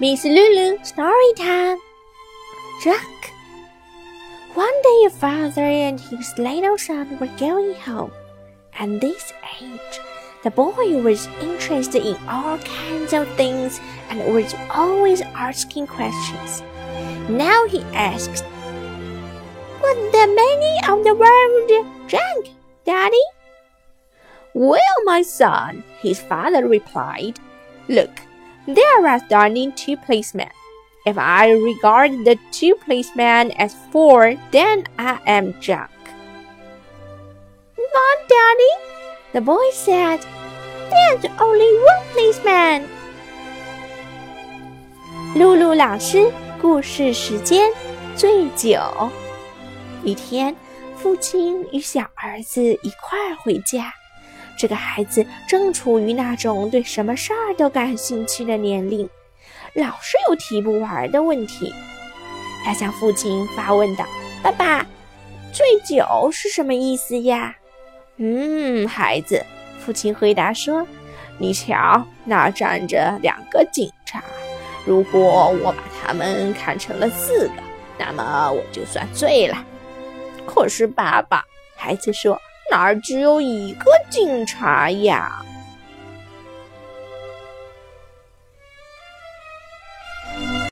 Miss Lulu story time. Jack. One day a father and his little son were going home. At this age, the boy was interested in all kinds of things and was always asking questions. Now he asked, What's the meaning of the word drunk, Daddy? Well, my son, his father replied, Look, there are standing two policemen. If I regard the two policemen as four, then I am Jack. Not Daddy, the boy said. There's only one policeman. 露露老师，故事时间，醉酒。一天，父亲与小儿子一块儿回家。 这个孩子正处于那种对什么事儿都感兴趣的年龄，老是有提不完的问题。他向父亲发问道：“爸爸，醉酒是什么意思呀？”“嗯，孩子。”父亲回答说：“你瞧，那站着两个警察。如果我把他们看成了四个，那么我就算醉了。”“可是，爸爸。”孩子说。哪儿只有一个警察呀？